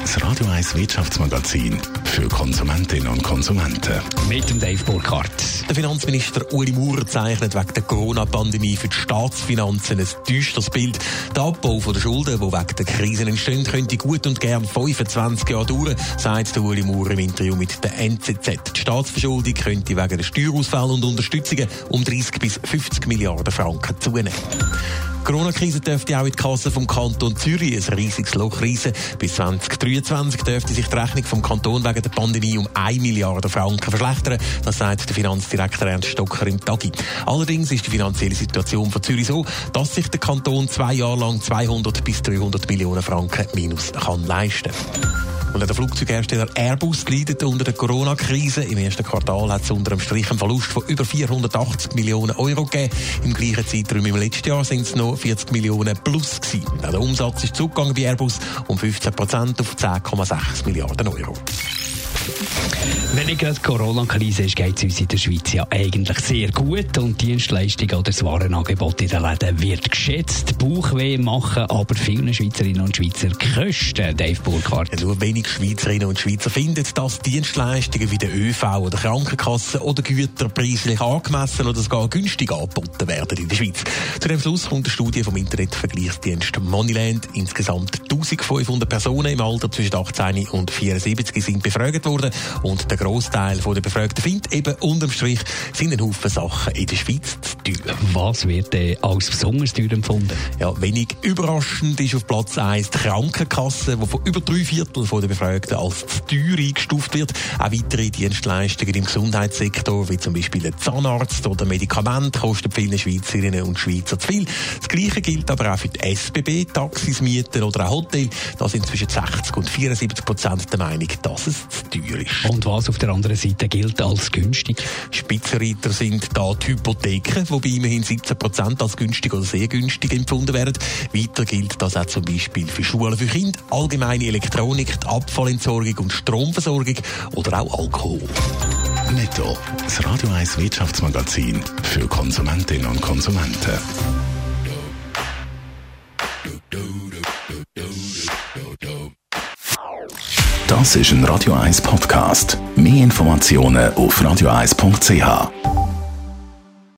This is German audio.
das Radio 1 Wirtschaftsmagazin für Konsumentinnen und Konsumenten. Mit dem Dave Burkhardt. Der Finanzminister Uli Maurer zeichnet wegen der Corona-Pandemie für die Staatsfinanzen ein düsteres Bild. Der Abbau der Schulden, die wegen der Krisen entstehen, könnte gut und gern 25 Jahre dauern, sagt der Uli Maurer im Interview mit der NZZ. Die Staatsverschuldung könnte wegen der Steuerausfälle und Unterstützungen um 30 bis 50 Milliarden Franken zunehmen. Die Corona-Krise dürfte auch in die Kasse vom Kanton Zürich ein riesiges Loch reissen. Bis 2023 dürfte sich die Rechnung vom Kanton wegen der Pandemie um 1 Milliarde Franken verschlechtern. Das sagt der Finanzdirektor Ernst Stocker im Tagi. Allerdings ist die finanzielle Situation von Zürich so, dass sich der Kanton zwei Jahre lang 200 bis 300 Millionen Franken Minus kann leisten kann. Und der Flugzeughersteller Airbus leidet unter der Corona-Krise. Im ersten Quartal hat es unter einem Strich einen Verlust von über 480 Millionen Euro gegeben. Im gleichen Zeitraum im letzten Jahr sind es noch 40 Millionen plus gewesen. Der Umsatz ist zurückgegangen bei Airbus um 15 Prozent auf 10,6 Milliarden Euro. Wenn nicht gerade Corona-Krise ist, geht es uns in der Schweiz ja eigentlich sehr gut und Dienstleistungen oder das Warenangebot in den Läden wird geschätzt. Bauchweh machen aber vielen Schweizerinnen und Schweizer Kosten, Dave Burkhardt. Ja, nur wenig Schweizerinnen und Schweizer finden, dass Dienstleistungen wie der ÖV oder Krankenkasse oder Güter preislich angemessen oder sogar günstig angeboten werden in der Schweiz. Zu dem Schluss kommt eine Studie vom Internetvergleichsdienst Moneyland. Insgesamt 1500 Personen im Alter zwischen 18 und 74 sind befragt worden und der Großteil der Befragten findet eben unterm Strich sind ein Haufen Sachen in der Schweiz teuer. Was wird denn als besonders teuer empfunden? Ja, wenig überraschend ist auf Platz 1 die Krankenkasse, die von über drei Viertel der Befragten als zu teuer eingestuft wird. Auch weitere Dienstleistungen im Gesundheitssektor, wie zum Beispiel ein Zahnarzt oder Medikament, kosten vielen Schweizerinnen und Schweizer zu viel. Das Gleiche gilt aber auch für die SBB, Taxis, Mieten oder auch Hotel. Da sind zwischen 60 und 74 Prozent der Meinung, dass es zu teuer ist. Und was auf der anderen Seite gilt als günstig? Spitzenreiter sind da die Hypotheken, wobei immerhin 17 Prozent als günstig oder sehr günstig empfunden werden. Weiter gilt das auch zum Beispiel für Schulen für Kinder, allgemeine Elektronik, die Abfallentsorgung und Stromversorgung oder auch Alkohol. Netto, das Radio 1 Wirtschaftsmagazin für Konsumentinnen und Konsumenten. Das ist ein Radio 1 Podcast. Mehr Informationen auf radio1.ch.